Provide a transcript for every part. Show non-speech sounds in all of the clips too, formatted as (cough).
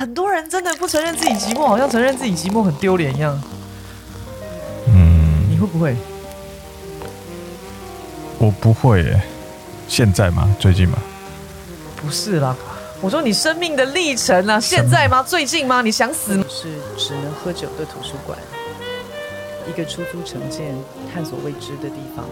很多人真的不承认自己寂寞，好像承认自己寂寞很丢脸一样。嗯，你会不会？我不会耶。现在吗？最近吗？不是啦，我说你生命的历程啊，现在吗？最近吗？你想死吗？是只能喝酒的图书馆，一个出租城建、探索未知的地方。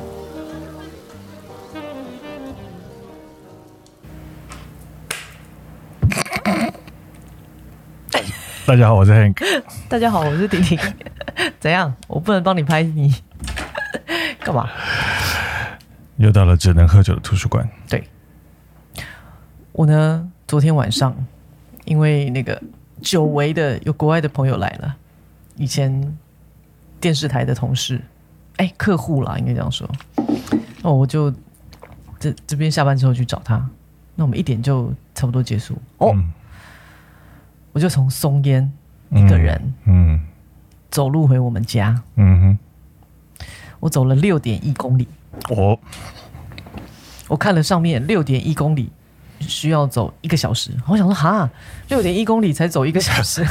大家好，我是 Hank。大家好，我是婷婷。(laughs) 怎样？我不能帮你拍你？(laughs) 干嘛？又到了只能喝酒的图书馆。对，我呢，昨天晚上因为那个久违的有国外的朋友来了，以前电视台的同事，哎，客户啦，应该这样说。那我就这这边下班之后去找他，那我们一点就差不多结束。哦。嗯我就从松烟一个人，嗯，走路回我们家，嗯哼，我走了六点一公里，哦，我看了上面六点一公里需要走一个小时，我想说哈，六点一公里才走一个小时，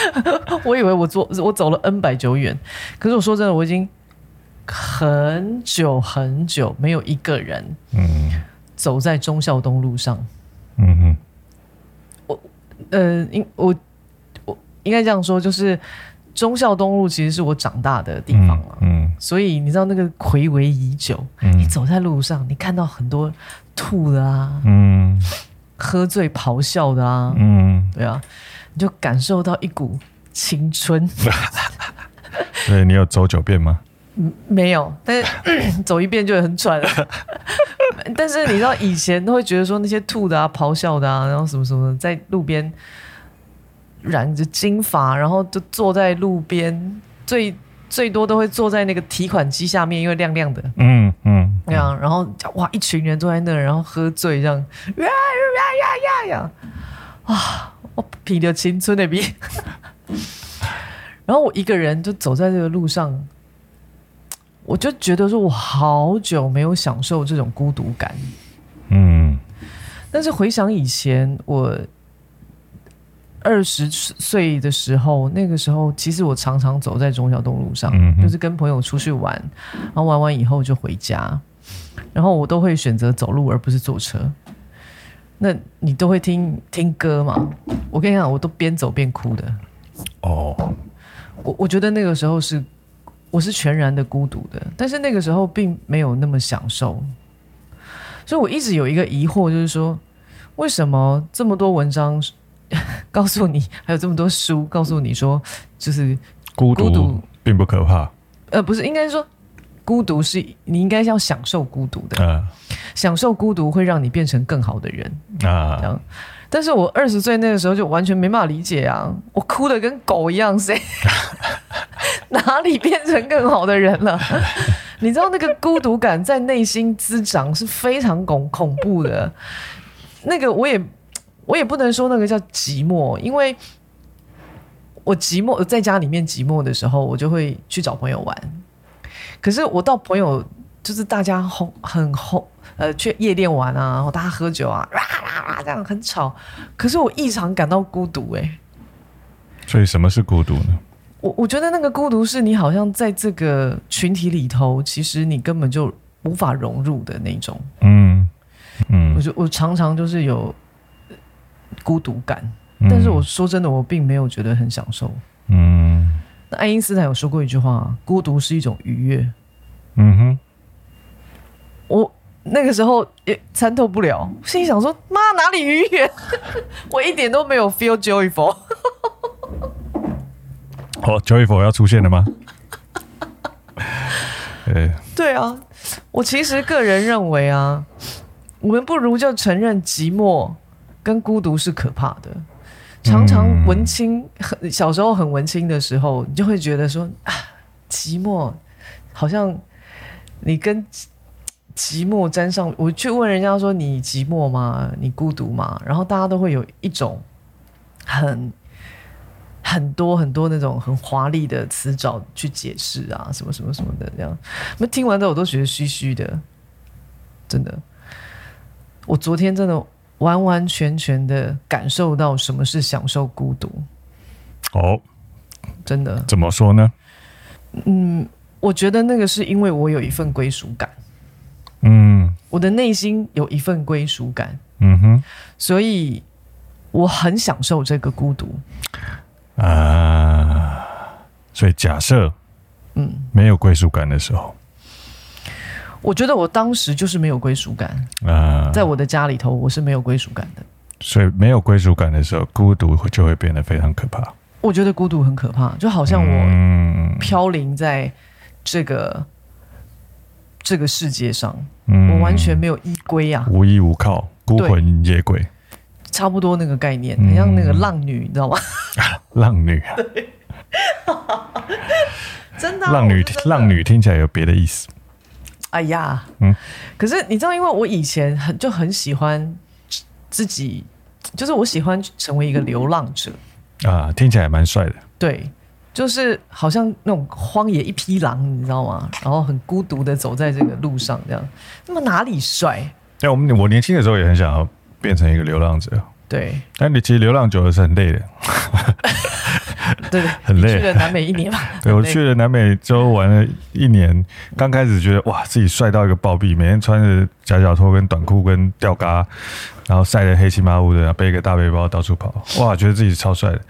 (laughs) 我以为我做我走了 N 百久远，可是我说真的，我已经很久很久没有一个人，嗯，走在忠孝东路上，嗯哼。呃，应我我应该这样说，就是忠孝东路其实是我长大的地方了，嗯，嗯，所以你知道那个睽违已久，嗯，你走在路上，你看到很多吐的啊，嗯，喝醉咆哮的啊，嗯，对啊，你就感受到一股青春。(laughs) 对，你有走九遍吗？没有，但是 (laughs) 走一遍就很喘了。(laughs) 但是你知道以前都会觉得说那些吐的啊、咆哮的啊，然后什么什么的，在路边染着金发，然后就坐在路边，最最多都会坐在那个提款机下面，因为亮亮的，嗯嗯，这样，然后哇，一群人坐在那儿，然后喝醉这样，呀呀呀呀呀，啊，我皮的青春的逼，(laughs) 然后我一个人就走在这个路上。我就觉得说，我好久没有享受这种孤独感。嗯，但是回想以前我二十岁的时候，那个时候其实我常常走在中小东路上，嗯、就是跟朋友出去玩，然后玩完以后就回家，然后我都会选择走路而不是坐车。那你都会听听歌嘛？我跟你讲，我都边走边哭的。哦，我我觉得那个时候是。我是全然的孤独的，但是那个时候并没有那么享受，所以我一直有一个疑惑，就是说，为什么这么多文章 (laughs) 告诉你，还有这么多书告诉你说，就是孤独，并不可怕。呃，不是，应该说孤独是你应该要享受孤独的，啊、享受孤独会让你变成更好的人。啊。这样，但是我二十岁那个时候就完全没办法理解啊，我哭的跟狗一样，谁？(laughs) 哪里变成更好的人了？你知道那个孤独感在内心滋长是非常恐恐怖的。那个我也我也不能说那个叫寂寞，因为我寂寞在家里面寂寞的时候，我就会去找朋友玩。可是我到朋友就是大家哄很哄呃去夜店玩啊，然后大家喝酒啊，哇哇哇这样很吵。可是我异常感到孤独哎。所以什么是孤独呢？我我觉得那个孤独是你好像在这个群体里头，其实你根本就无法融入的那种。嗯嗯，我就我常常就是有孤独感，但是我说真的，我并没有觉得很享受。嗯，那爱因斯坦有说过一句话：孤独是一种愉悦。嗯哼，我那个时候也参透不了，心里想说：妈，哪里愉悦？(laughs) 我一点都没有 feel joyful。哦，Joyful 要出现了吗？(laughs) 对对啊，我其实个人认为啊，我们不如就承认寂寞跟孤独是可怕的。常常文青很小时候很文青的时候，你就会觉得说啊，寂寞好像你跟寂寞沾上。我去问人家说，你寂寞吗？你孤独吗？然后大家都会有一种很。很多很多那种很华丽的词藻去解释啊，什么什么什么的这样，那听完之后我都觉得虚虚的，真的。我昨天真的完完全全的感受到什么是享受孤独。哦，真的？怎么说呢？嗯，我觉得那个是因为我有一份归属感。嗯，我的内心有一份归属感。嗯哼，所以我很享受这个孤独。啊，所以假设，嗯，没有归属感的时候。我觉得我当时就是没有归属感啊，在我的家里头，我是没有归属感的。所以没有归属感的时候，孤独就会变得非常可怕。我觉得孤独很可怕，就好像我飘零在这个、嗯、这个世界上，我完全没有依归啊，无依无靠，孤魂野鬼，差不多那个概念，很像那个浪女，你知道吗？(laughs) 浪女啊，(laughs) 真的，浪女，浪女听起来有别的意思。哎呀，嗯，可是你知道，因为我以前很就很喜欢自己，就是我喜欢成为一个流浪者。啊，听起来蛮帅的。对，就是好像那种荒野一匹狼，你知道吗？然后很孤独的走在这个路上，这样，那么哪里帅？哎，我们我年轻的时候也很想要变成一个流浪者。对，但你其实流浪久了是很累的。对对，(laughs) 很累。去了南美一年嘛，对，我去了南美洲玩了一年，刚开始觉得哇，自己帅到一个暴毙，每天穿着夹脚拖跟短裤跟吊嘎，然后晒得黑漆麻乌的，背一个大背包到处跑，哇，觉得自己超帅的。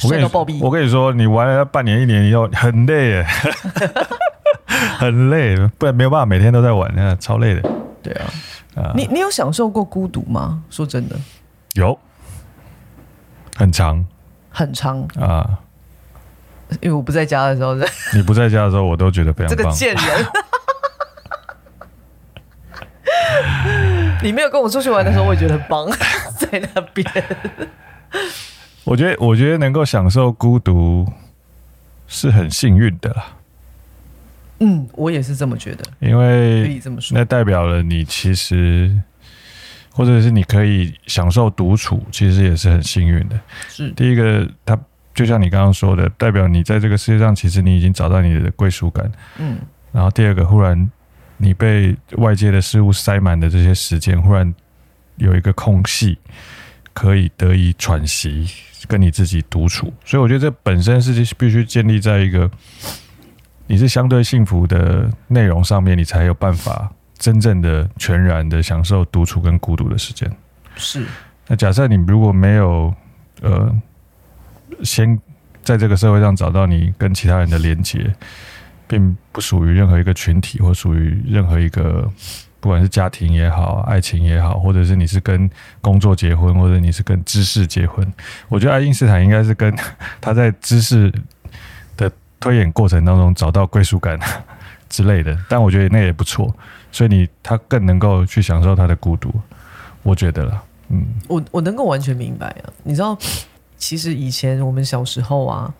帅到暴毙！我跟你说，你玩了半年一年以后很累耶，(laughs) 很累，不然没有办法每天都在玩，那超累的。对啊，啊，你你有享受过孤独吗？说真的，有，很长。很长啊，因为我不在家的时候，(laughs) 你不在家的时候，我都觉得非常棒。这个贱人，(laughs) 你没有跟我出去玩的时候，我也觉得很棒，(laughs) 在那边。我觉得，我觉得能够享受孤独是很幸运的啦。嗯，我也是这么觉得，因为可以这么说，那代表了你其实。或者是你可以享受独处，其实也是很幸运的。是第一个，它就像你刚刚说的，代表你在这个世界上，其实你已经找到你的归属感。嗯。然后第二个，忽然你被外界的事物塞满的这些时间，忽然有一个空隙，可以得以喘息，跟你自己独处。所以我觉得这本身是必须建立在一个你是相对幸福的内容上面，你才有办法。真正的全然的享受独处跟孤独的时间，是。那假设你如果没有呃，先在这个社会上找到你跟其他人的连接，并不属于任何一个群体，或属于任何一个，不管是家庭也好，爱情也好，或者是你是跟工作结婚，或者你是跟知识结婚，我觉得爱因斯坦应该是跟他在知识的推演过程当中找到归属感之类的，但我觉得那也不错。所以你他更能够去享受他的孤独，我觉得了，嗯，我我能够完全明白啊。你知道，其实以前我们小时候啊，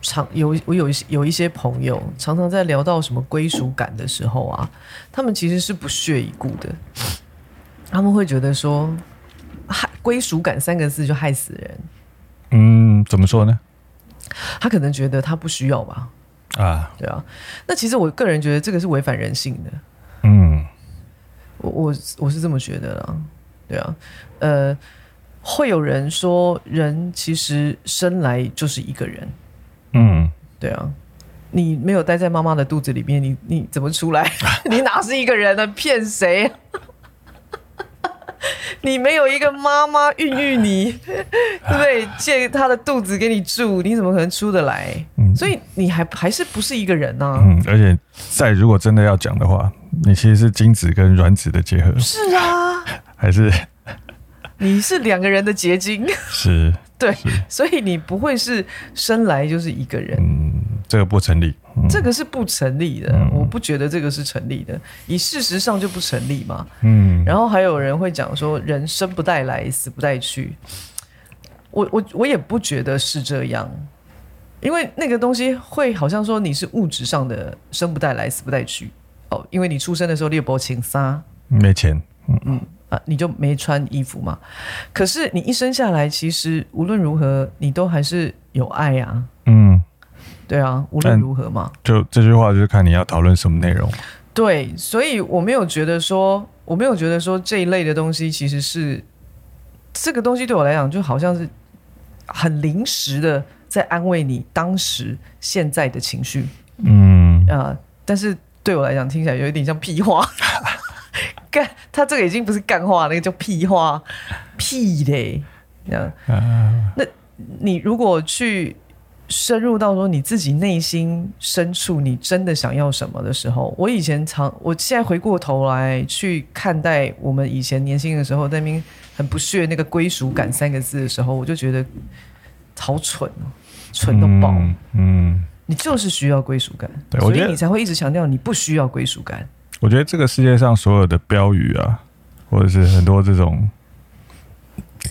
常有我有一些有一些朋友，常常在聊到什么归属感的时候啊，他们其实是不屑一顾的。他们会觉得说，害归属感三个字就害死人。嗯，怎么说呢？他可能觉得他不需要吧。啊，对啊。那其实我个人觉得这个是违反人性的。嗯，我我我是这么觉得啦，对啊，呃，会有人说人其实生来就是一个人，嗯，对啊，你没有待在妈妈的肚子里面，你你怎么出来？(laughs) 你哪是一个人呢？骗谁？(laughs) 你没有一个妈妈孕育你，(laughs) 对不对？借她的肚子给你住，你怎么可能出得来？嗯，所以你还还是不是一个人呢？啊？嗯，而且在如果真的要讲的话，你其实是精子跟卵子的结合。是啊，(laughs) 还是 (laughs) 你是两个人的结晶？是，(laughs) 对，所以你不会是生来就是一个人。嗯，这个不成立。这个是不成立的，嗯，我不觉得这个是成立的，以事实上就不成立嘛。嗯，然后还有人会讲说，人生不带来，死不带去。我我我也不觉得是这样，因为那个东西会好像说你是物质上的生不带来，死不带去。哦，因为你出生的时候猎伯请杀，没钱，嗯嗯啊，你就没穿衣服嘛。可是你一生下来，其实无论如何，你都还是有爱呀，啊。嗯。对啊，无论如何嘛，就这句话就是看你要讨论什么内容。对，所以我没有觉得说，我没有觉得说这一类的东西其实是这个东西对我来讲就好像是很临时的在安慰你当时现在的情绪，嗯。啊、呃，但是对我来讲听起来有一点像屁话。(laughs) 干，他这个已经不是干话，那个叫屁话，屁嘞，这样。啊，那你如果去深入到说你自己内心深处，你真的想要什么的时候，我以前常，我现在回过头来去看待我们以前年轻的时候，在那边很不屑那个归属感三个字的时候，我就觉得好蠢哦，蠢到爆。嗯，嗯，你就是需要归属感，所以你才会一直强调你不需要归属感。我觉得这个世界上所有的标语啊，或者是很多这种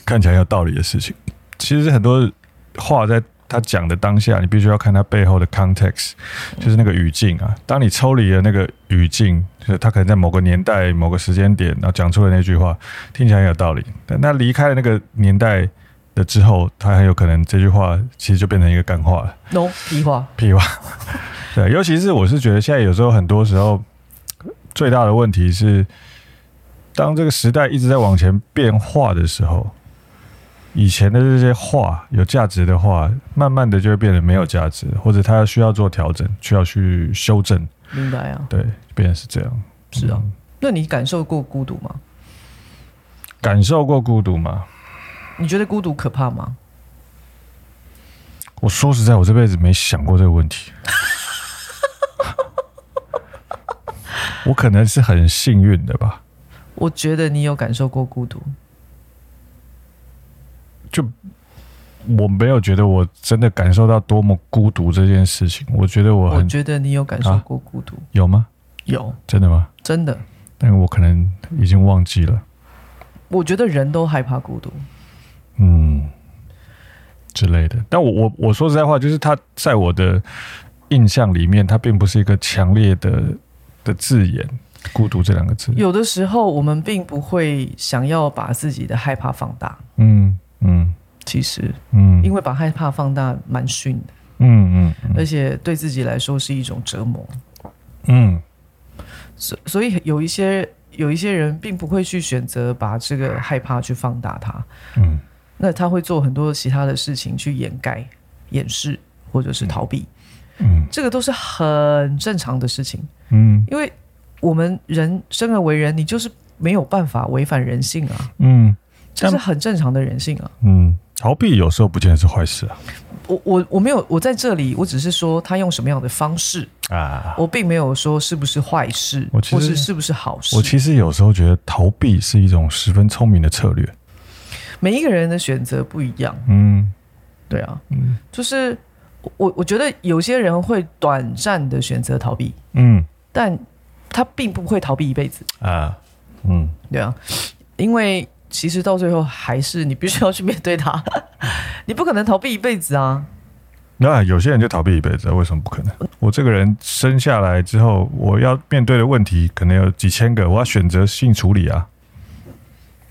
看起来有道理的事情，其实很多话在他讲的当下，你必须要看他背后的 context，就是那个语境啊。当你抽离了那个语境，就是他可能在某个年代、某个时间点，然后讲出了那句话，听起来很有道理。但他离开了那个年代的之后，他很有可能这句话其实就变成一个干话了。no 屁话，(laughs) 屁话。(laughs) 对，尤其是我是觉得现在有时候很多时候。最大的问题是，当这个时代一直在往前变化的时候，以前的这些话有价值的话，慢慢的就会变得没有价值，或者它需要做调整，需要去修正。明白啊？对，变成是这样。是啊。嗯，那你感受过孤独吗？感受过孤独吗？你觉得孤独可怕吗？(laughs) 我说实在，我这辈子没想过这个问题。(laughs) 我可能是很幸运的吧。我觉得你有感受过孤独，就我没有觉得我真的感受到多么孤独这件事情。我觉得我很，我觉得你有感受过孤独，啊，有吗？有，真的吗？真的。但我可能已经忘记了。我觉得人都害怕孤独，嗯，之类的。但我我我说实在话，就是他在我的印象里面，他并不是一个强烈的。的字眼，孤独这两个字，有的时候我们并不会想要把自己的害怕放大。嗯嗯，其实，嗯，因为把害怕放大蛮逊的，嗯嗯，而且对自己来说是一种折磨。嗯，所所以有一些有一些人并不会去选择把这个害怕去放大它。嗯，那他会做很多其他的事情去掩盖、掩饰或者是逃避。嗯，这个都是很正常的事情。嗯，因为我们人生而为人，你就是没有办法违反人性啊。嗯，这是很正常的人性啊。嗯，逃避有时候不见得是坏事啊。我我我没有，我在这里，我只是说他用什么样的方式啊，我并没有说是不是坏事，或是是不是好事。我其实有时候觉得逃避是一种十分聪明的策略。每一个人的选择不一样。嗯，对啊，嗯，就是我我觉得有些人会短暂的选择逃避。嗯。但他并不会逃避一辈子啊，嗯，对啊，因为其实到最后还是你必须要去面对他，(laughs) 你不可能逃避一辈子啊。那有些人就逃避一辈子，为什么不可能？我这个人生下来之后，我要面对的问题可能有几千个，我要选择性处理啊，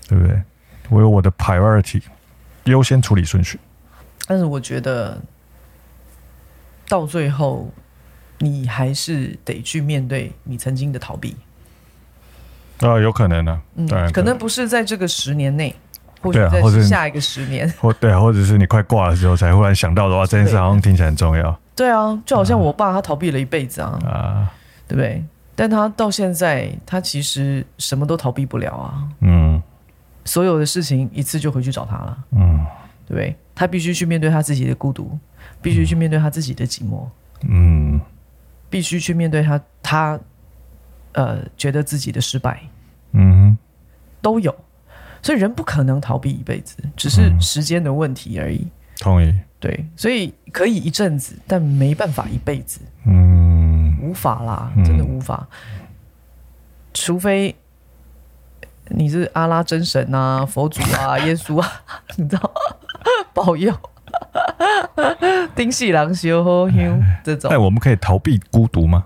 对不对？我有我的 priority 优先处理顺序。但是我觉得到最后。你还是得去面对你曾经的逃避啊，有可能呢、啊，嗯，当然可能不是在这个十年内，或者在下一个十年，或对啊，或者是你快挂的时候才忽然想到的话，这件事好像听起来很重要。对啊，就好像我爸他逃避了一辈子啊，啊，对不对？但他到现在，他其实什么都逃避不了啊，嗯，所有的事情一次就回去找他了，嗯，对不对？他必须去面对他自己的孤独，必须去面对他自己的寂寞，嗯。必须去面对他，他呃觉得自己的失败，嗯，都有，所以人不可能逃避一辈子，只是时间的问题而已。嗯、同意，对，所以可以一阵子，但没办法一辈子，嗯，无法啦，真的无法，嗯、除非你是阿拉真神啊、(laughs) 佛祖啊、耶稣啊，(laughs) 你知道，(laughs) 保佑。丁细郎修好香这种，哎，我们可以逃避孤独吗？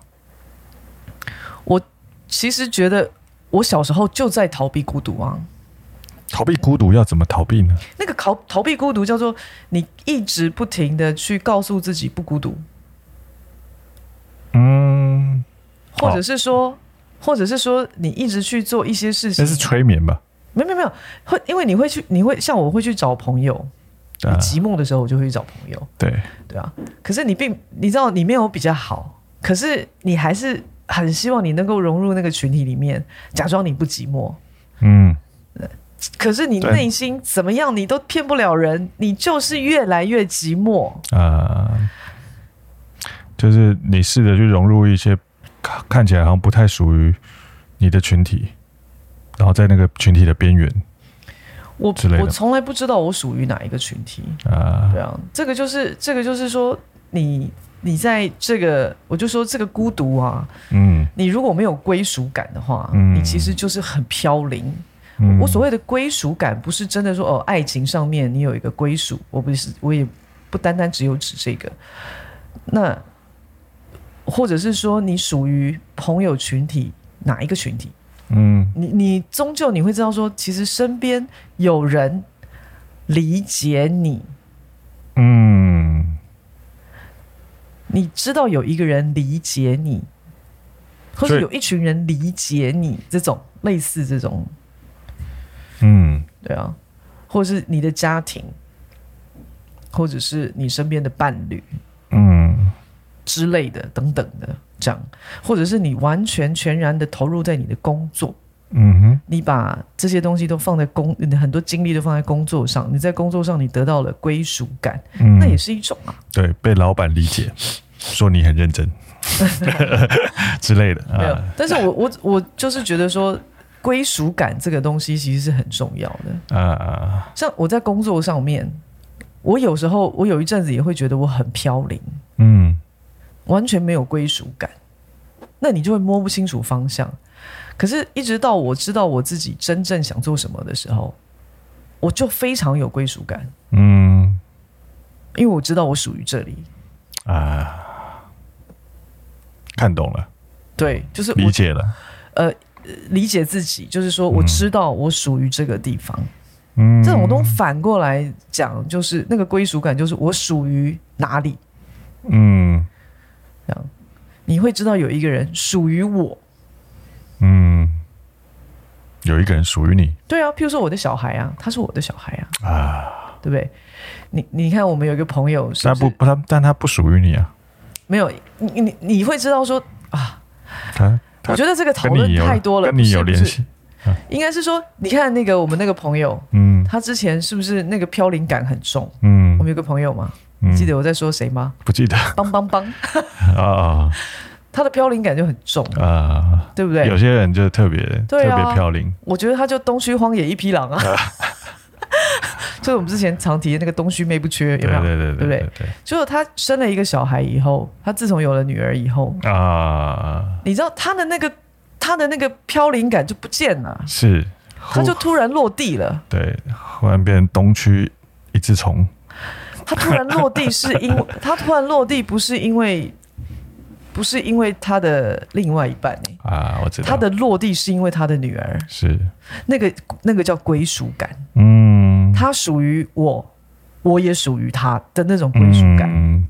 我其实觉得，我小时候就在逃避孤独啊。逃避孤独要怎么逃避呢？那个逃逃避孤独叫做你一直不停的去告诉自己不孤独。嗯，或者是说，或者是说，你一直去做一些事情，那是催眠吧？没有没有没有，会因为你会去，你会像我会去找朋友，啊、你寂寞的时候我就会去找朋友。对对啊，可是你并你知道你没有比较好，可是你还是很希望你能够融入那个群体里面，假装你不寂寞。嗯，可是你内心怎么样，你都骗不了人，你就是越来越寂寞啊、呃。就是你试着去融入一些看起来好像不太属于你的群体。然后在那个群体的边缘，我我从来不知道我属于哪一个群体啊。对啊，这个就是这个就是说，你你在这个，我就说这个孤独啊，嗯，你如果没有归属感的话，嗯，你其实就是很飘零。嗯，我所谓的归属感，不是真的说哦，爱情上面你有一个归属，我不是，我也不单单只有指这个。那或者是说，你属于朋友群体哪一个群体？嗯，你你终究你会知道说，其实身边有人理解你，嗯，你知道有一个人理解你，或者有一群人理解你，这种类似这种，嗯，对啊，或者是你的家庭，或者是你身边的伴侣，嗯，之类的等等的。这样，或者是你完全全然的投入在你的工作，嗯哼，你把这些东西都放在工，你很多精力都放在工作上，你在工作上你得到了归属感，嗯，那也是一种啊，对，被老板理解，(laughs) 说你很认真 (laughs) 之类的，没有，但是我我我就是觉得说归属感这个东西其实是很重要的。啊，像我在工作上面，我有时候我有一阵子也会觉得我很飘零，嗯。完全没有归属感，那你就会摸不清楚方向。可是，一直到我知道我自己真正想做什么的时候，我就非常有归属感。嗯，因为我知道我属于这里啊。看懂了，对，就是理解了。呃，理解自己，就是说，我知道我属于这个地方。嗯，这种东西反过来讲，就是那个归属感，就是我属于哪里。嗯。你会知道有一个人属于我，嗯，有一个人属于你，对啊，譬如说我的小孩啊，他是我的小孩啊，啊，对不对？你你看，我们有一个朋友是他不不他，但他不属于你啊，没有，你你你会知道说啊，他，他我觉得这个讨论太多了，跟你有联系，啊，应该是说，你看那个我们那个朋友，嗯，他之前是不是那个飘零感很重？嗯，我们有个朋友嘛。你记得我在说谁吗？不记得。邦邦邦 (laughs) 啊！他的飘零感就很重啊，对不对？有些人就特别特别飘零。我觉得他就东区荒野一匹狼啊，(laughs) 就是我们之前常提的那个东区妹不缺，有没有？对对对对对对。就是他生了一个小孩以后，他自从有了女儿以后啊，你知道他的那个他的那个飘零感就不见了，是，他就突然落地了，对，忽然变成东区一只虫。他突然落地，是因为 (laughs) 他突然落地，不是因为，不是因为他的另外一半啊，我知道。他的落地是因为他的女儿，是那个那个叫归属感。嗯，他属于我，我也属于他的那种归属感。嗯，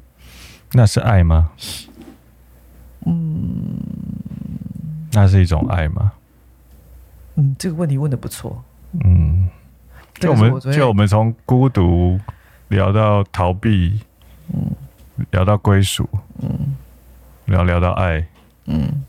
那是爱吗？嗯，那是一种爱吗？嗯，这个问题问的不错。嗯，就我们就我们从孤独。聊到逃避，嗯，聊到归属，嗯，聊聊到爱，嗯，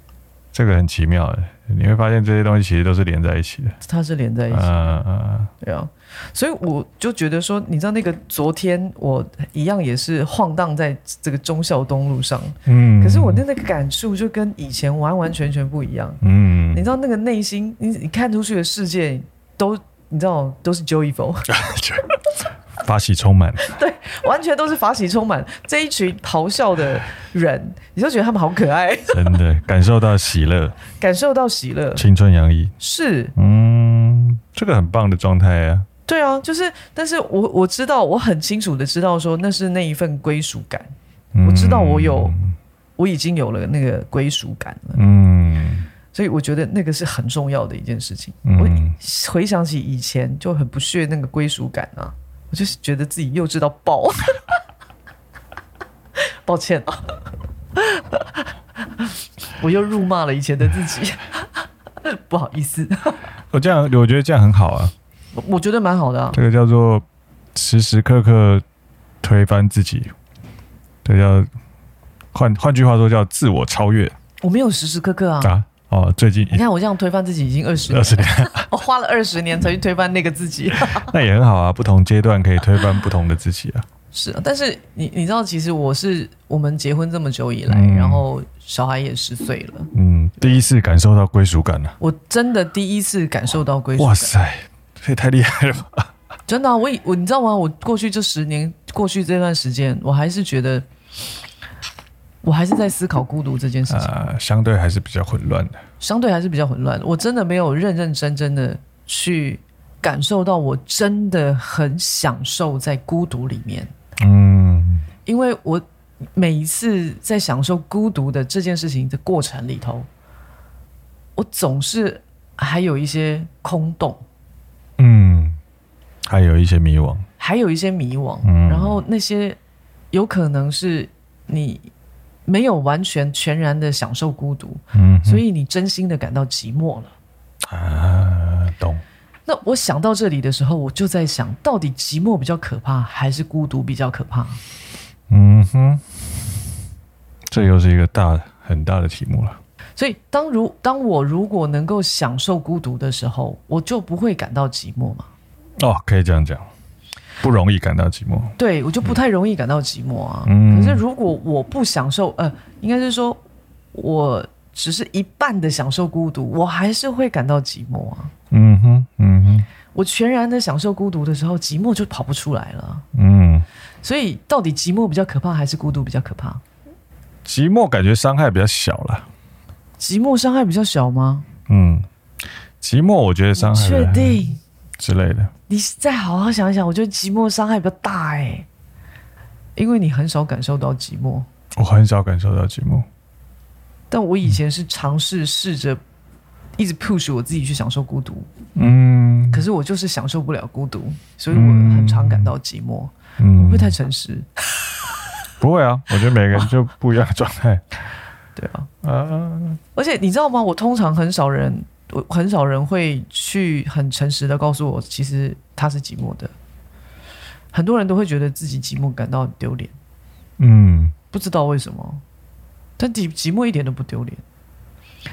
这个很奇妙的，你会发现这些东西其实都是连在一起的。它是连在一起的，嗯嗯，对啊，所以我就觉得说，你知道那个昨天我一样也是晃荡在这个忠孝东路上，嗯，可是我的那个感触就跟以前完完全全不一样，嗯，你知道那个内心，你你看出去的世界都，你知道都是 joyful。(laughs) (laughs) 法喜充满，(laughs) 对，完全都是法喜充满。这一群咆哮的人，你就觉得他们好可爱，真的感受到喜乐，感受到喜乐，青春洋溢，是，嗯，这个很棒的状态啊。对啊，就是，但是我我知道，我很清楚的知道，说那是那一份归属感，嗯。我知道我有，我已经有了那个归属感了。嗯，所以我觉得那个是很重要的一件事情。嗯，我回想起以前就很不屑那个归属感啊。我就是觉得自己幼稚到爆，(laughs) 抱歉啊，我又辱骂了以前的自己，不好意思。我这样，我觉得这样很好啊。我我觉得蛮好的啊。这个叫做时时刻刻推翻自己，这叫换换句话说叫自我超越。我没有时时刻刻啊。啊哦，最近你看我这样推翻自己已经二十二十年，(laughs) 我花了二十年才去推翻那个自己。(laughs) 那也很好啊，不同阶段可以推翻不同的自己啊。是啊，但是你你知道，其实我是我们结婚这么久以来，嗯、然后小孩也十岁了，嗯，第一次感受到归属感了。我真的第一次感受到归属感。哇塞，这也太厉害了吧！真的、啊，我我你知道吗？我过去这十年，过去这段时间，我还是觉得，我还是在思考孤独这件事情。啊，相对还是比较混乱的。相对还是比较混乱。我真的没有认认真真的去感受到，我真的很享受在孤独里面。嗯，因为我每一次在享受孤独的这件事情的过程里头，我总是还有一些空洞，嗯，还有一些迷惘，还有一些迷惘，嗯，然后那些有可能是你没有完全全然的享受孤独，嗯，所以你真心的感到寂寞了，啊，懂。那我想到这里的时候，我就在想，到底寂寞比较可怕，还是孤独比较可怕？嗯哼，这又是一个大很大的题目了。所以，当如当我如果能够享受孤独的时候，我就不会感到寂寞嘛？哦，可以这样讲，不容易感到寂寞。对，我就不太容易感到寂寞啊。嗯，可是如果我不享受，呃，应该是说我。只是一半的享受孤独，我还是会感到寂寞啊。嗯哼，嗯哼，我全然的享受孤独的时候，寂寞就跑不出来了。嗯，所以到底寂寞比较可怕，还是孤独比较可怕？寂寞感觉伤害比较小了。寂寞伤害比较小吗？嗯，寂寞我觉得伤害确定之类的。你再好好想一想，我觉得寂寞伤害比较大哎，因为你很少感受到寂寞。我很少感受到寂寞。但我以前是尝试试着一直 push 我自己去享受孤独，嗯，可是我就是享受不了孤独，所以我很常感到寂寞。嗯，我不会太诚实？不会啊，我觉得每个人就不一样的状态。(laughs) 对啊，啊，而且你知道吗？我通常很少人，我很少人会去很诚实的告诉我，其实他是寂寞的。很多人都会觉得自己寂寞感到丢脸，嗯，不知道为什么。但寂寂寞一点都不丢脸，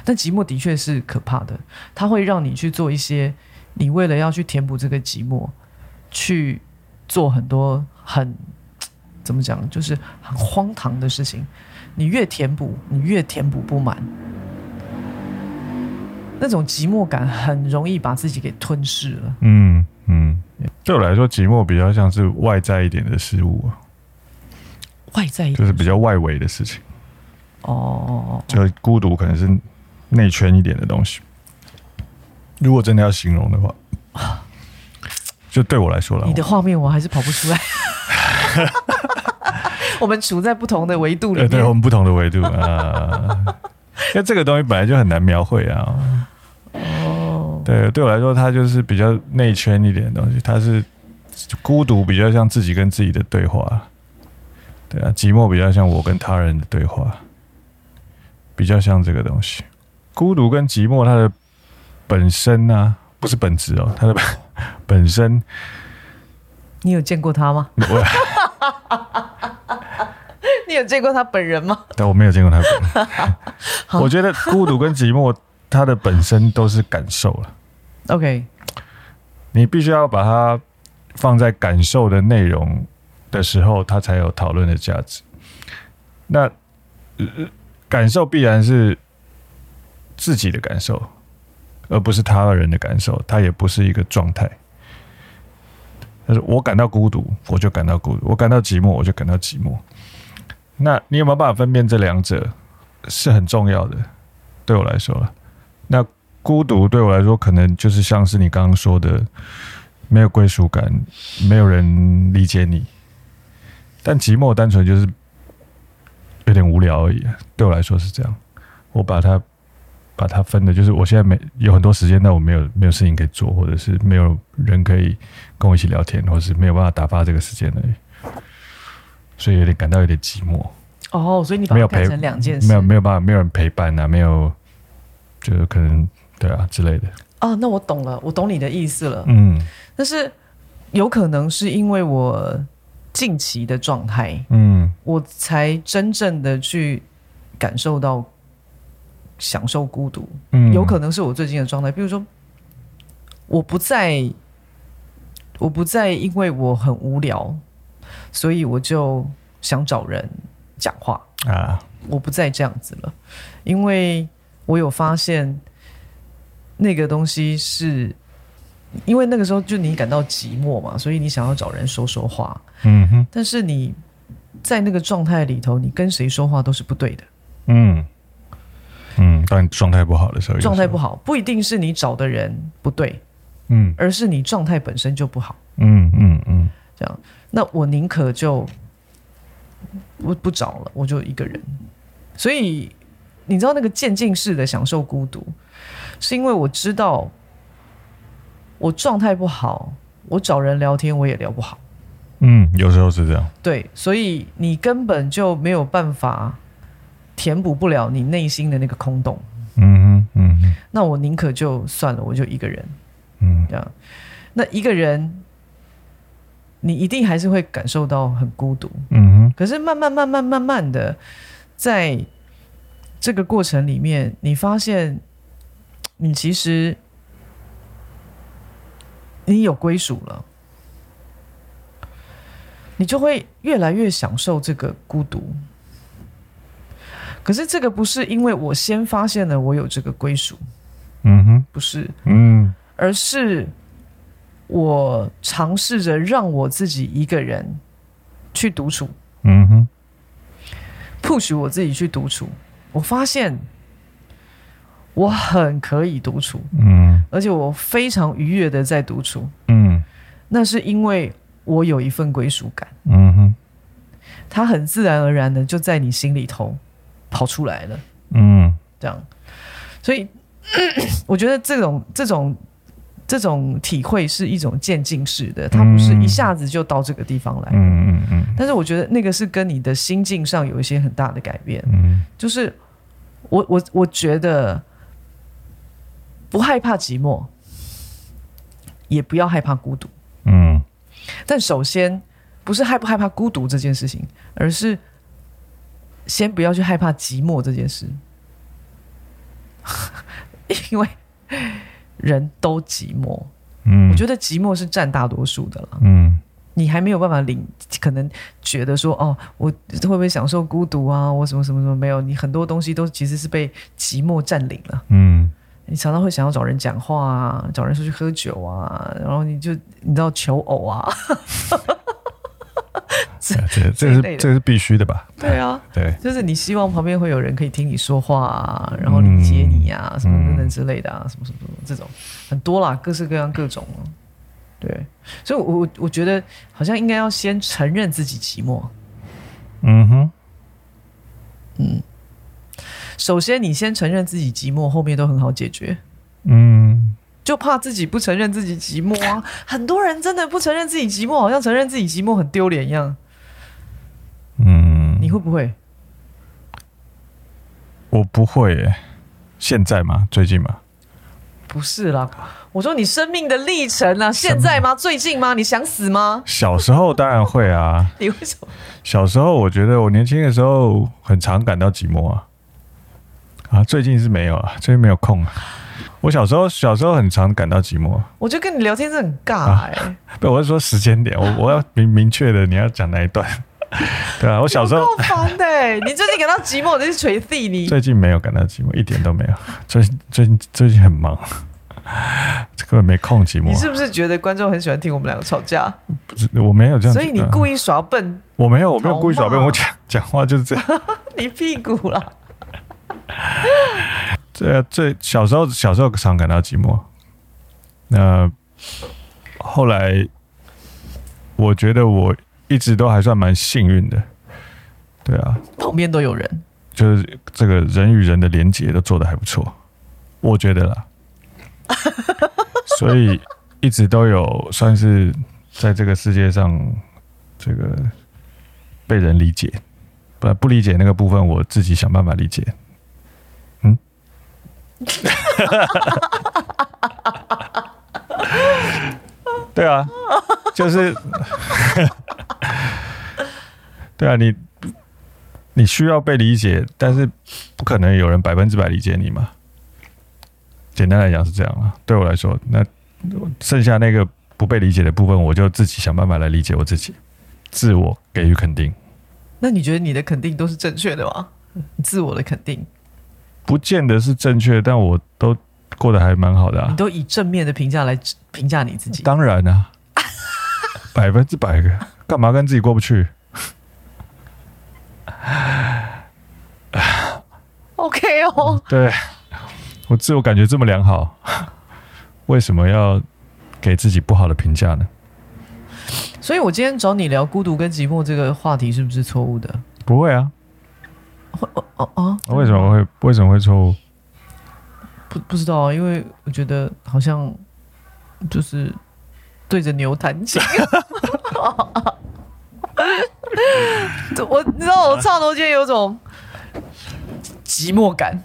但寂寞的确是可怕的，它会让你去做一些你为了要去填补这个寂寞，去做很多很怎么讲，就是很荒唐的事情。你越填补，你越填补不满，那种寂寞感很容易把自己给吞噬了。嗯嗯，对我来说，寂寞比较像是外在一点的事物，外在一点就是比较外围的事情。哦，就孤独可能是内圈一点的东西。如果真的要形容的话，就对我来说了，你的画面我还是跑不出来。(laughs) (laughs) 我们处在不同的维度里面，对，我们不同的维度啊。(laughs) 因为这个东西本来就很难描绘啊。哦，对，对我来说，它就是比较内圈一点的东西。它是孤独，比较像自己跟自己的对话。对啊，寂寞比较像我跟他人的对话。比较像这个东西，孤独跟寂寞，它的本身呢、啊，不是本质哦，它的 (laughs) 本身。你有见过他吗？我你有见过他本人吗？(laughs) 但我没有见过他本人。(laughs) 我觉得孤独跟寂寞，它的本身都是感受了。OK，你必须要把它放在感受的内容的时候，它才有讨论的价值。那。呃感受必然是自己的感受，而不是他人的感受。它也不是一个状态。但是我感到孤独，我就感到孤独；我感到寂寞，我就感到寂寞。那你有没有办法分辨这两者是很重要的？对我来说，那孤独对我来说，可能就是像是你刚刚说的，没有归属感，没有人理解你。但寂寞单纯就是。有点无聊而已，对我来说是这样。我把它把它分的，就是我现在没有很多时间，但我没有没有事情可以做，或者是没有人可以跟我一起聊天，或者是没有办法打发这个时间而已。所以有点感到有点寂寞。哦，所以你把它看两件事，没有没有办法，没有人陪伴啊，没有，就是可能对啊之类的。哦，那我懂了，我懂你的意思了。嗯，但是有可能是因为我近期的状态，嗯，我才真正的去感受到享受孤独。嗯，有可能是我最近的状态，比如说，我不再，我不再因为我很无聊，所以我就想找人讲话啊，我不再这样子了，因为我有发现。那个东西是，因为那个时候就你感到寂寞嘛，所以你想要找人说说话。嗯哼。但是你在那个状态里头，你跟谁说话都是不对的。嗯嗯，当你状态不好的时候，状态不好不一定是你找的人不对，嗯，而是你状态本身就不好。嗯嗯嗯，这样，那我宁可就不不找了，我就一个人。所以你知道那个渐进式的享受孤独。是因为我知道我状态不好，我找人聊天我也聊不好。嗯，有时候是这样。对，所以你根本就没有办法填补不了你内心的那个空洞。嗯嗯，嗯哼。那我宁可就算了，我就一个人。嗯，这样。那一个人，你一定还是会感受到很孤独。嗯哼。可是慢慢慢慢慢慢的，在这个过程里面，你发现。你其实，你有归属了，你就会越来越享受这个孤独。可是这个不是因为我先发现了我有这个归属，嗯哼，不是，嗯，而是我尝试着让我自己一个人去独处，嗯哼，push 我自己去独处，我发现。我很可以独处，嗯，而且我非常愉悦的在独处，嗯，那是因为我有一份归属感，嗯哼，它很自然而然的就在你心里头跑出来了，嗯，这样，所以 (coughs) 我觉得这种这种这种体会是一种渐进式的，它不是一下子就到这个地方来，嗯嗯嗯，但是我觉得那个是跟你的心境上有一些很大的改变，嗯，就是我我我觉得。不害怕寂寞，也不要害怕孤独。嗯，但首先不是害不害怕孤独这件事情，而是先不要去害怕寂寞这件事，(laughs) 因为人都寂寞。嗯，我觉得寂寞是占大多数的了。嗯，你还没有办法领，可能觉得说哦，我会不会享受孤独啊？我什么什么什么没有？你很多东西都其实是被寂寞占领了。嗯。你常常会想要找人讲话啊，找人出去喝酒啊，然后你就你知道求偶啊，这这这是这是必须的吧？对啊，对，就是你希望旁边会有人可以听你说话啊，然后理解你啊，嗯、什么等等之类的啊，什么什么什么这种很多啦，各式各样各种啊，对，所以我我觉得好像应该要先承认自己寂寞，嗯哼，嗯。首先，你先承认自己寂寞，后面都很好解决。嗯，就怕自己不承认自己寂寞啊！很多人真的不承认自己寂寞，好像承认自己寂寞很丢脸一样。嗯，你会不会？我不会耶。现在吗？最近吗？不是啦，我说你生命的历程啊，现在吗？最近吗？你想死吗？小时候当然会啊。(laughs) 你为什么？小时候我觉得我年轻的时候很常感到寂寞啊。啊，最近是没有啊，最近没有空啊。我小时候小时候很常感到寂寞。我就跟你聊天是很尬哎、欸啊。(laughs) 不，我是说时间点，我我要明明确的，你要讲哪一段？(laughs) 对啊，我小时候够烦的。你最近感到寂寞，你是锤地你？最近没有感到寂寞，一点都没有。最近最近最近很忙，(laughs) 根本没空寂寞。你是不是觉得观众很喜欢听我们两个吵架？不是，我没有这样。所以你故意耍笨？我没有，我没有故意耍笨。我讲讲话就是这样。(laughs) 你屁股啦。这最小时候小时候常感到寂寞，那后来我觉得我一直都还算蛮幸运的，对啊，旁边都有人，就是这个人与人的连接都做的还不错，我觉得啦，所以一直都有算是在这个世界上这个被人理解，不不理解那个部分，我自己想办法理解。哈哈哈哈哈！(laughs) 对啊，就是，(laughs) 对啊，你你需要被理解，但是不可能有人百分之百理解你嘛。简单来讲是这样啊。对我来说，那剩下那个不被理解的部分，我就自己想办法来理解我自己，自我给予肯定。那你觉得你的肯定都是正确的吗？自我的肯定不见得是正确，但我都过得还蛮好的啊。你都以正面的评价来评价你自己？当然啊，百分之百的，干嘛跟自己过不去？OK 哦，对，我自我感觉这么良好，为什么要给自己不好的评价呢？所以，我今天找你聊孤独跟寂寞这个话题，是不是错误的？不会啊。会哦哦哦！为什么会为什么会错误？不不知道啊，因为我觉得好像就是对着牛弹琴。(laughs) 我你知道，我唱头间有种寂寞感。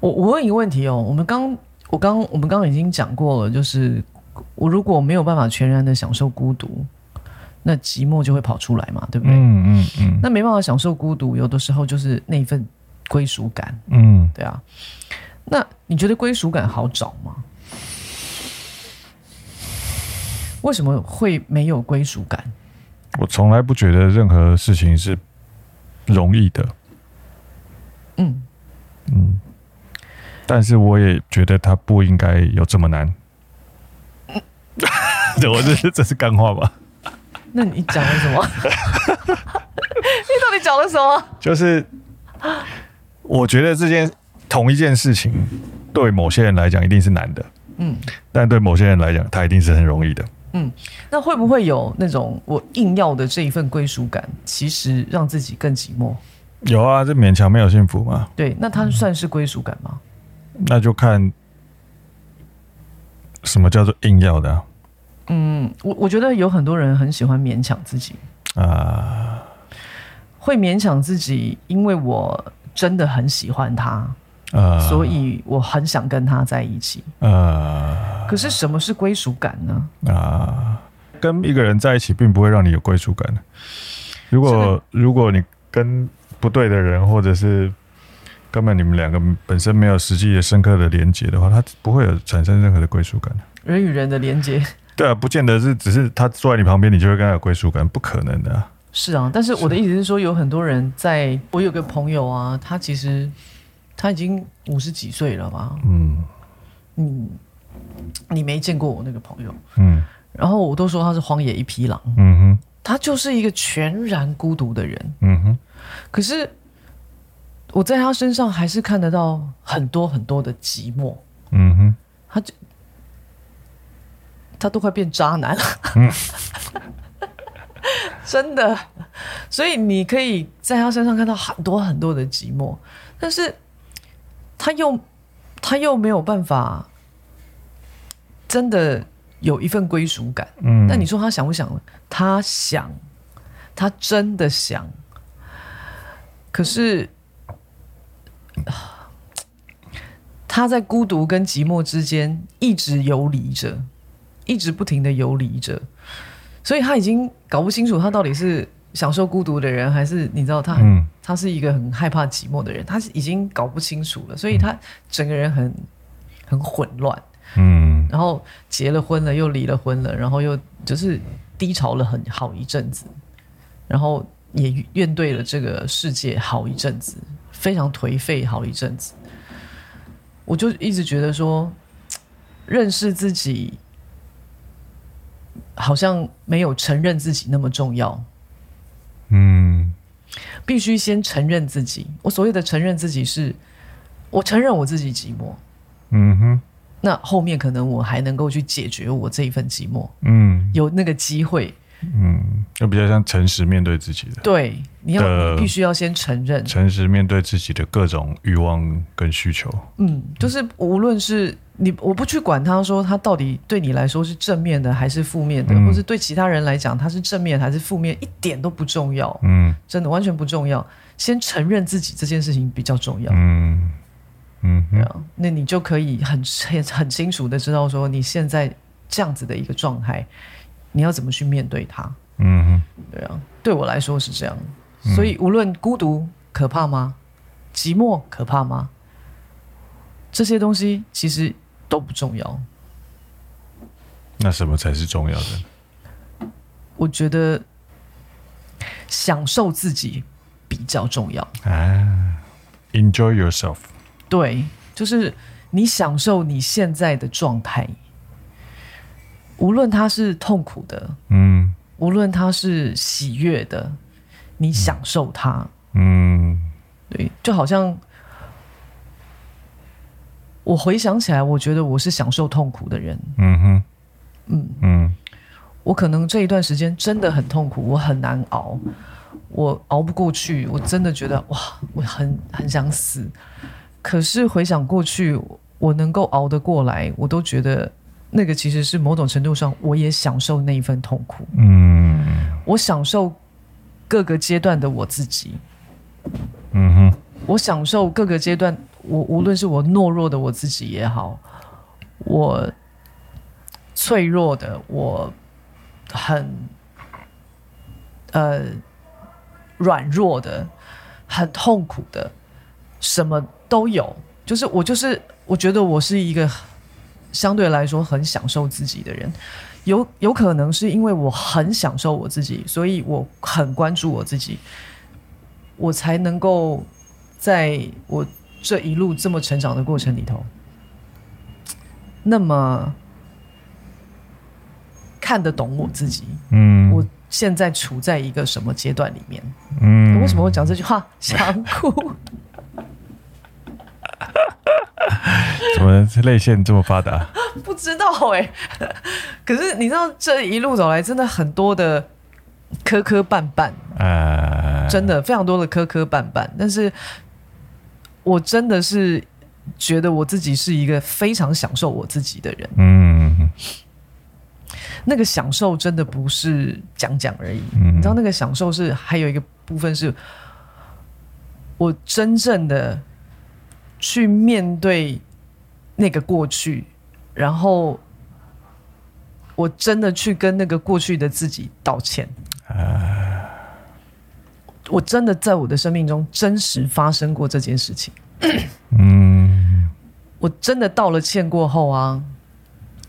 我我问一个问题哦，我们刚我刚我们刚刚已经讲过了，就是我如果没有办法全然的享受孤独。那寂寞就会跑出来嘛，对不对？嗯嗯嗯。那没办法享受孤独，有的时候就是那一份归属感。嗯，对啊。那你觉得归属感好找吗？为什么会没有归属感？我从来不觉得任何事情是容易的。嗯嗯。但是我也觉得它不应该有这么难。嗯，(laughs) 我这是这是干话吧？那你讲了什么？(laughs) 你到底讲了什么？就是我觉得这件同一件事情，对某些人来讲一定是难的，嗯，但对某些人来讲，它一定是很容易的，嗯。那会不会有那种我硬要的这一份归属感，其实让自己更寂寞？有啊，这勉强没有幸福嘛。对，那它算是归属感吗？那就看什么叫做硬要的啊。嗯，我我觉得有很多人很喜欢勉强自己啊，会勉强自己，因为我真的很喜欢他啊，所以我很想跟他在一起呃。可是什么是归属感呢？啊，跟一个人在一起并不会让你有归属感。如果如果你跟不对的人，或者是根本你们两个本身没有实际的深刻的连接的话，他不会有产生任何的归属感。人与人的连接。对啊，不见得是只是他坐在你旁边，你就会跟他有归属感，不可能的啊。是啊，但是我的意思是说，有很多人在，我有个朋友啊，他其实他已经五十几岁了吧？嗯，你，你没见过我那个朋友，嗯，然后我都说他是荒野一匹狼，嗯哼，他就是一个全然孤独的人，嗯哼，可是我在他身上还是看得到很多很多的寂寞，嗯哼，他就。他都快变渣男了，嗯，(laughs) 真的。所以你可以在他身上看到很多很多的寂寞，但是他又他又没有办法真的有一份归属感。嗯，那你说他想不想？他想，他真的想。可是他在孤独跟寂寞之间一直游离着。一直不停的游离着，所以他已经搞不清楚他到底是享受孤独的人，还是你知道他，嗯、他是一个很害怕寂寞的人，他已经搞不清楚了，所以他整个人很很混乱，嗯，然后结了婚了又离了婚了，然后又就是低潮了很好一阵子，然后也怨对了这个世界好一阵子，非常颓废好一阵子，我就一直觉得说，认识自己。好像没有承认自己那么重要，嗯，必须先承认自己。我所谓的承认自己是，我承认我自己寂寞，嗯哼，那后面可能我还能够去解决我这一份寂寞，嗯，有那个机会。嗯，就比较像诚实面对自己的。对，你要必须要先承认，诚实面对自己的各种欲望跟需求。嗯，就是无论是你，我不去管他说他到底对你来说是正面的还是负面的，嗯、或是对其他人来讲他是正面还是负面，一点都不重要。嗯，真的完全不重要。先承认自己这件事情比较重要。嗯，嗯哼，那你就可以很很很清楚的知道说你现在这样子的一个状态，你要怎么去面对它。嗯哼，对啊，对我来说是这样。所以无论孤独可怕吗？寂寞可怕吗？这些东西其实都不重要。那什么才是重要的？我觉得享受自己比较重要啊。Enjoy yourself。对，就是你享受你现在的状态，无论它是痛苦的，嗯，无论它是喜悦的，你享受它，嗯，对，就好像我回想起来，我觉得我是享受痛苦的人，嗯哼，嗯。嗯，我可能这一段时间真的很痛苦，我很难熬，我熬不过去，我真的觉得哇，我很很想死。可是回想过去，我能够熬得过来，我都觉得那个其实是某种程度上，我也享受那一份痛苦。嗯，我享受各个阶段的我自己。嗯哼，我享受各个阶段，我无论是我懦弱的我自己也好，我脆弱的，我很呃软弱的，很痛苦的，什么。都有，就是我，就是我觉得我是一个相对来说很享受自己的人，有有可能是因为我很享受我自己，所以我很关注我自己，我才能够在我这一路这么成长的过程里头，那么看得懂我自己。嗯，我现在处在一个什么阶段里面？嗯，为什么会讲这句话？(laughs) 想哭。(laughs) 怎么泪腺这么发达？(laughs) 不知道哎、欸，(laughs) 可是你知道这一路走来，真的很多的磕磕绊绊，啊，真的非常多的磕磕绊绊。但是我真的是觉得我自己是一个非常享受我自己的人。嗯，那个享受真的不是讲讲而已。嗯，你知道那个享受是还有一个部分是，我真正的。去面对那个过去，然后我真的去跟那个过去的自己道歉。啊，我真的在我的生命中真实发生过这件事情。嗯，我真的道了歉过后啊，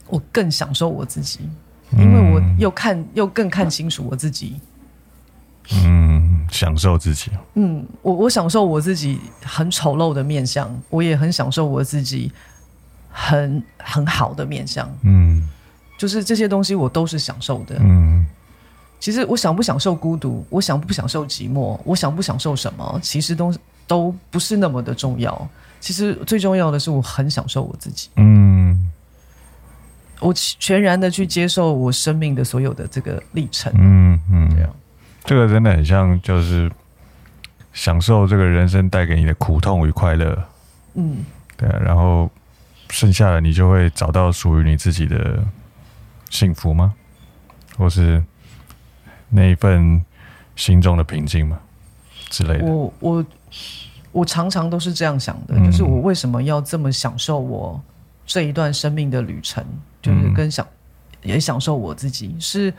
我更享受我自己，因为我又看又更看清楚我自己。嗯，享受自己。嗯，我我享受我自己很丑陋的面相，我也很享受我自己很很好的面相。嗯，就是这些东西我都是享受的。嗯，其实我享不享受孤独，我享不享受寂寞，我享不享受什么，其实都都不是那么的重要。其实最重要的是我很享受我自己。嗯，我全然的去接受我生命的所有的这个历程。嗯嗯，这样。这个真的很像，就是享受这个人生带给你的苦痛与快乐。嗯，对啊，然后剩下的你就会找到属于你自己的幸福吗？或是那一份心中的平静吗？之类的。我我我常常都是这样想的，就是我为什么要这么享受我这一段生命的旅程，就是跟享也享受我自己是。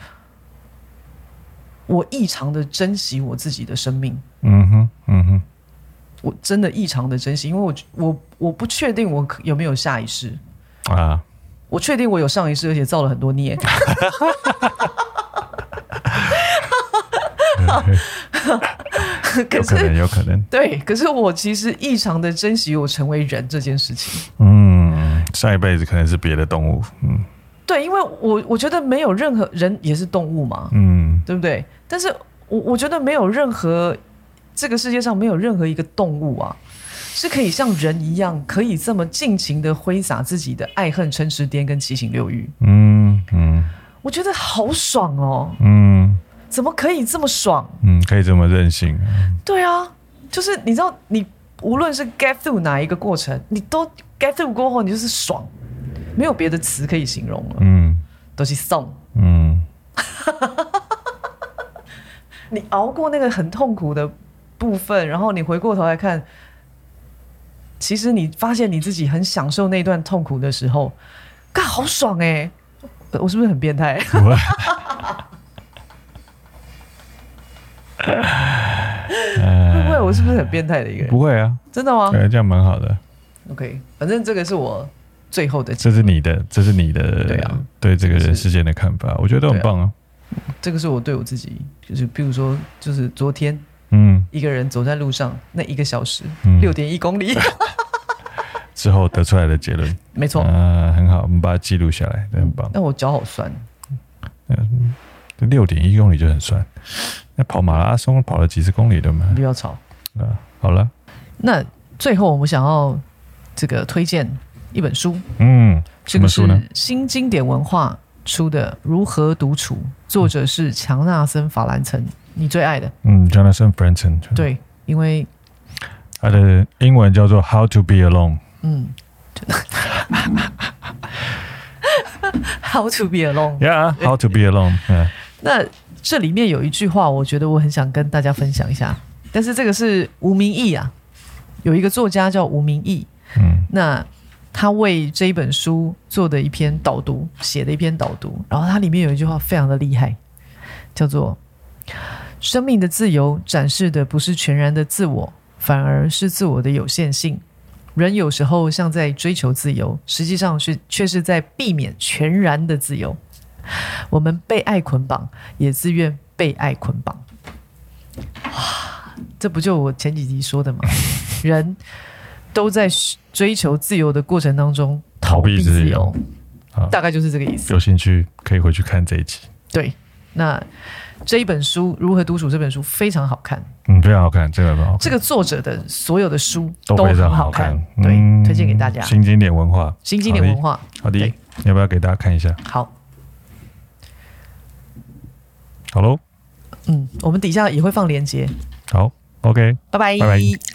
我异常的珍惜我自己的生命，嗯哼，嗯哼，我真的异常的珍惜，因为我我我不确定我有没有下一世。啊，我确定我有上一世，而且造了很多孽，(laughs) 有可能，有可能，对，可是我其实异常的珍惜我成为人这件事情，嗯，上一辈子可能是别的动物，嗯。对，因为我我觉得没有任何人也是动物嘛，嗯，对不对？但是我我觉得没有任何这个世界上没有任何一个动物啊，是可以像人一样，可以这么尽情的挥洒自己的爱恨嗔痴癫跟七情六欲。嗯嗯，我觉得好爽哦，嗯，怎么可以这么爽？嗯，可以这么任性？对啊，就是你知道，你无论是 get through 哪一个过程，你都 get through 过后，你就是爽。没有别的词可以形容了，嗯，都是送，嗯，(laughs) 你熬过那个很痛苦的部分，然后你回过头来看，其实你发现你自己很享受那段痛苦的时候，嘎，好爽哎、欸！我是不是很变态？不会，会 (laughs) 不会我是不是很变态的一个人？不会啊，真的吗？对，这样蛮好的。OK，反正这个是我最后的，这是你的，这是你的，对啊，对这个人世间的看法，我觉得都很棒啊。这个是我对我自己，就是比如说，就是昨天，嗯，一个人走在路上那一个小时，嗯，六点一公里。(laughs) 之后得出来的结论，没错，啊，很好，我们把它记录下来，很棒。那我脚好酸，嗯，六点一公里就很酸，那跑马拉松跑了几十公里的嘛？不要吵。啊，好了，那最后我们想要这个推荐一本书，嗯，什么书呢？新经典文化出的《如何独处》，作者是强纳森·法兰岑，你最爱的？嗯，Jonathan Franzen。对，因为他的英文叫做 How to Be Alone。嗯，(laughs) How to Be Alone？Yeah，How to Be Alone。嗯，(laughs) 那这里面有一句话，我觉得我很想跟大家分享一下，但是这个是吴明义啊，有一个作家叫吴明义，嗯，那。他为这一本书做的一篇导读，写的一篇导读，然后它里面有一句话非常的厉害，叫做“生命的自由展示的不是全然的自我，反而是自我的有限性。人有时候像在追求自由，实际上是却是在避免全然的自由。我们被爱捆绑，也自愿被爱捆绑。哇，这不就我前几集说的吗？人。”都在追求自由的过程当中逃避自由，大概就是这个意思。有兴趣可以回去看这一集。对，那这一本书《如何独处》这本书非常好看，嗯，非常好看，这个很好看。这个作者的所有的书都非常好看，对，推荐给大家。新经典文化，新经典文化，好的，你要不要给大家看一下？好，好喽，嗯，我们底下也会放链接。好，OK，拜拜，拜拜。